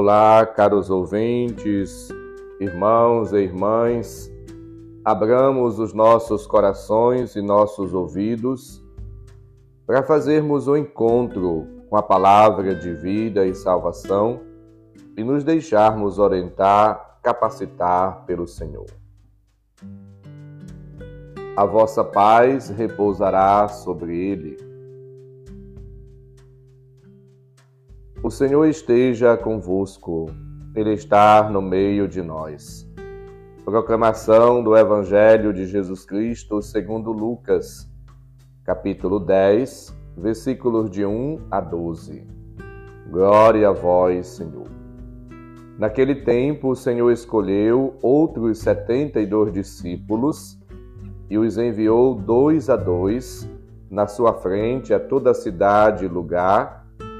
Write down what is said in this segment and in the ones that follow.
Olá, caros ouvintes, irmãos e irmãs, abramos os nossos corações e nossos ouvidos para fazermos o um encontro com a palavra de vida e salvação e nos deixarmos orientar, capacitar pelo Senhor. A vossa paz repousará sobre ele O Senhor esteja convosco, Ele está no meio de nós. Proclamação do Evangelho de Jesus Cristo segundo Lucas, capítulo 10, versículos de 1 a 12. Glória a vós, Senhor. Naquele tempo, o Senhor escolheu outros setenta e dois discípulos e os enviou dois a dois na sua frente a toda cidade e lugar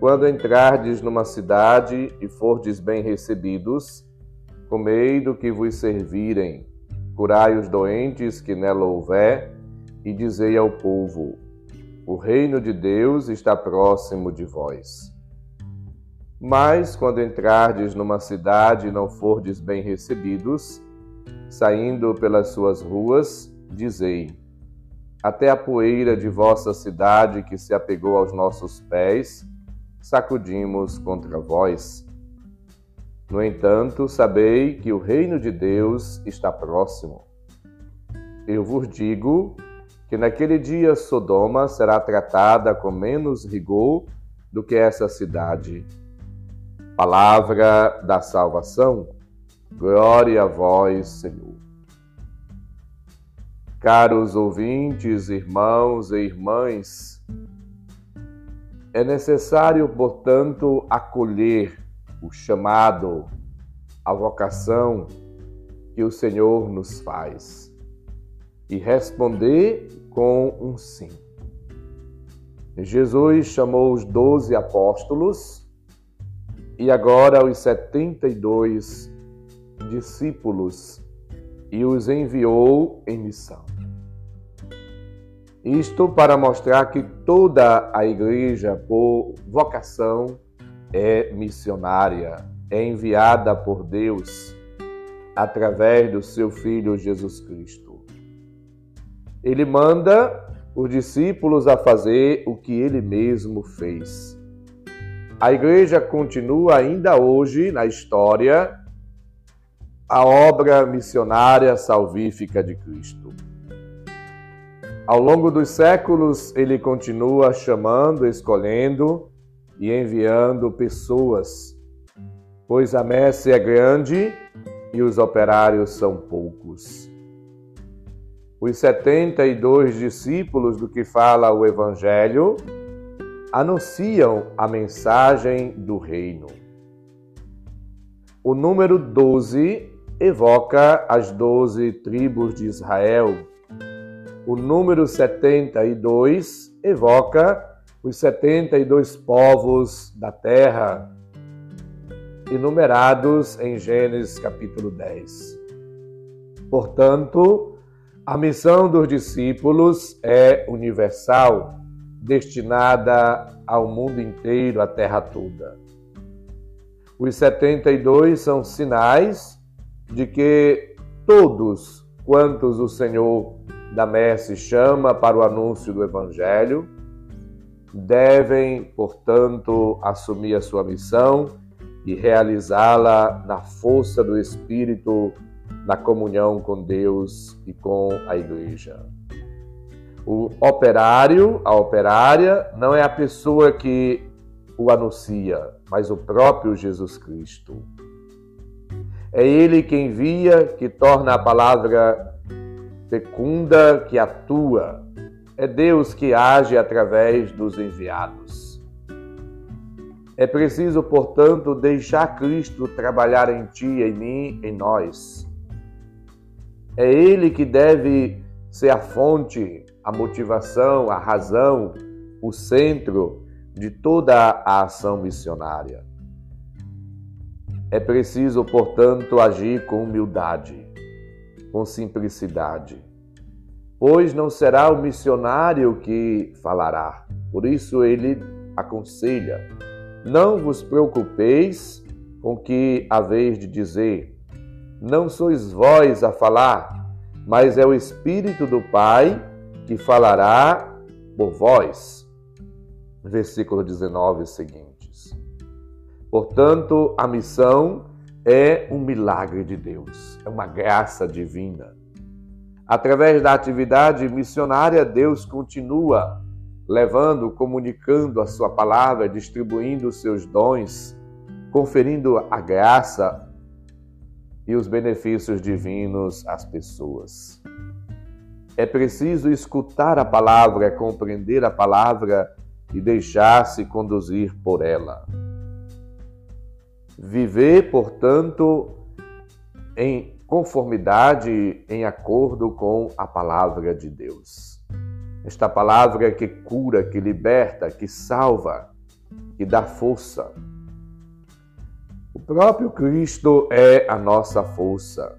quando entrardes numa cidade e fordes bem recebidos, comei do que vos servirem, curai os doentes que nela houver, e dizei ao povo: O reino de Deus está próximo de vós. Mas quando entrardes numa cidade e não fordes bem recebidos, saindo pelas suas ruas, dizei: Até a poeira de vossa cidade que se apegou aos nossos pés, sacudimos contra vós. No entanto, sabei que o reino de Deus está próximo. Eu vos digo que naquele dia Sodoma será tratada com menos rigor do que essa cidade. Palavra da salvação. Glória a vós, Senhor. Caros ouvintes, irmãos e irmãs, é necessário, portanto, acolher o chamado, a vocação que o Senhor nos faz e responder com um sim. Jesus chamou os doze apóstolos e agora os setenta e dois discípulos e os enviou em missão. Isto para mostrar que toda a igreja, por vocação, é missionária, é enviada por Deus através do seu Filho Jesus Cristo. Ele manda os discípulos a fazer o que ele mesmo fez. A igreja continua ainda hoje na história a obra missionária salvífica de Cristo. Ao longo dos séculos, ele continua chamando, escolhendo e enviando pessoas, pois a messe é grande e os operários são poucos. Os 72 discípulos do que fala o Evangelho anunciam a mensagem do reino. O número 12 evoca as doze tribos de Israel o número 72 evoca os 72 povos da terra, enumerados em Gênesis capítulo 10. Portanto, a missão dos discípulos é universal, destinada ao mundo inteiro, à terra toda. Os 72 são sinais de que todos quantos o Senhor da messe chama para o anúncio do Evangelho, devem, portanto, assumir a sua missão e realizá-la na força do Espírito, na comunhão com Deus e com a Igreja. O operário, a operária, não é a pessoa que o anuncia, mas o próprio Jesus Cristo. É Ele quem envia, que torna a palavra fecunda, que atua. É Deus que age através dos enviados. É preciso, portanto, deixar Cristo trabalhar em ti, em mim, em nós. É Ele que deve ser a fonte, a motivação, a razão, o centro de toda a ação missionária. É preciso, portanto, agir com humildade, com simplicidade, pois não será o missionário que falará. Por isso ele aconselha: não vos preocupeis com que haveis de dizer. Não sois vós a falar, mas é o Espírito do Pai que falará por vós. Versículo 19 seguintes. Portanto, a missão é um milagre de Deus, é uma graça divina. Através da atividade missionária, Deus continua levando, comunicando a sua palavra, distribuindo os seus dons, conferindo a graça e os benefícios divinos às pessoas. É preciso escutar a palavra, compreender a palavra e deixar-se conduzir por ela. Viver, portanto, em conformidade, em acordo com a palavra de Deus. Esta palavra que cura, que liberta, que salva, que dá força. O próprio Cristo é a nossa força.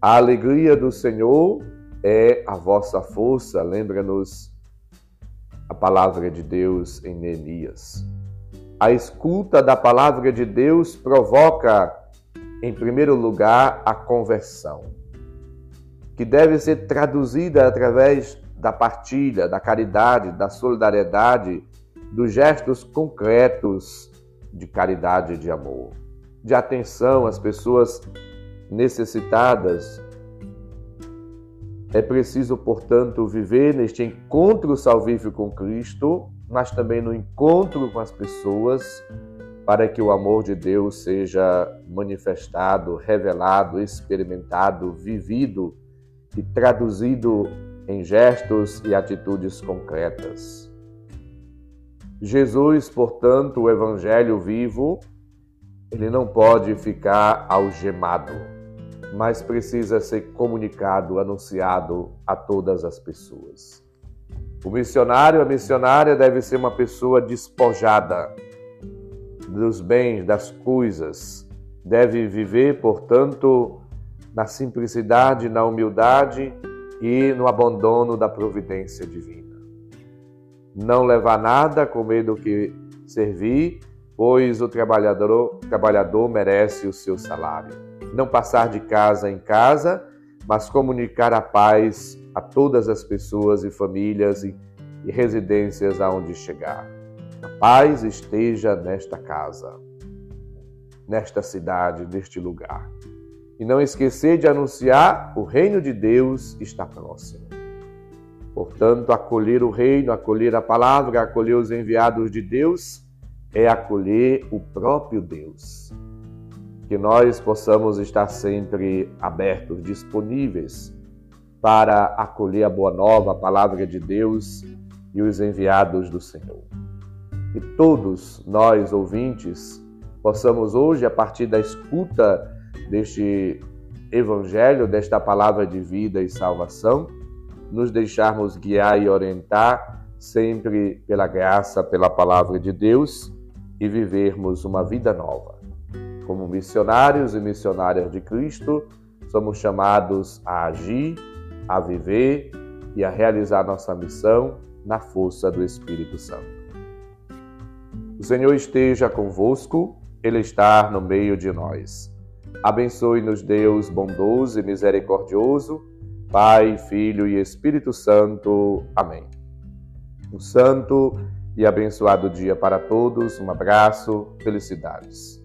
A alegria do Senhor é a vossa força, lembra-nos a palavra de Deus em Neemias. A escuta da palavra de Deus provoca, em primeiro lugar, a conversão, que deve ser traduzida através da partilha, da caridade, da solidariedade, dos gestos concretos de caridade e de amor, de atenção às pessoas necessitadas, é preciso, portanto, viver neste encontro salvífico com Cristo, mas também no encontro com as pessoas, para que o amor de Deus seja manifestado, revelado, experimentado, vivido e traduzido em gestos e atitudes concretas. Jesus, portanto, o Evangelho vivo, ele não pode ficar algemado mas precisa ser comunicado, anunciado a todas as pessoas. O missionário, a missionária deve ser uma pessoa despojada dos bens, das coisas. Deve viver, portanto, na simplicidade, na humildade e no abandono da providência divina. Não levar nada com medo que servir, pois o trabalhador, trabalhador merece o seu salário não passar de casa em casa, mas comunicar a paz a todas as pessoas e famílias e, e residências aonde chegar. A paz esteja nesta casa, nesta cidade, neste lugar. E não esquecer de anunciar o reino de Deus está próximo. Portanto, acolher o reino, acolher a palavra, acolher os enviados de Deus é acolher o próprio Deus que nós possamos estar sempre abertos, disponíveis para acolher a boa nova, a palavra de Deus e os enviados do Senhor. Que todos nós, ouvintes, possamos hoje, a partir da escuta deste Evangelho, desta palavra de vida e salvação, nos deixarmos guiar e orientar sempre pela graça, pela palavra de Deus e vivermos uma vida nova. Como missionários e missionárias de Cristo, somos chamados a agir, a viver e a realizar nossa missão na força do Espírito Santo. O Senhor esteja convosco, Ele está no meio de nós. Abençoe-nos, Deus bondoso e misericordioso, Pai, Filho e Espírito Santo. Amém. O Santo e abençoado dia para todos. Um abraço, felicidades.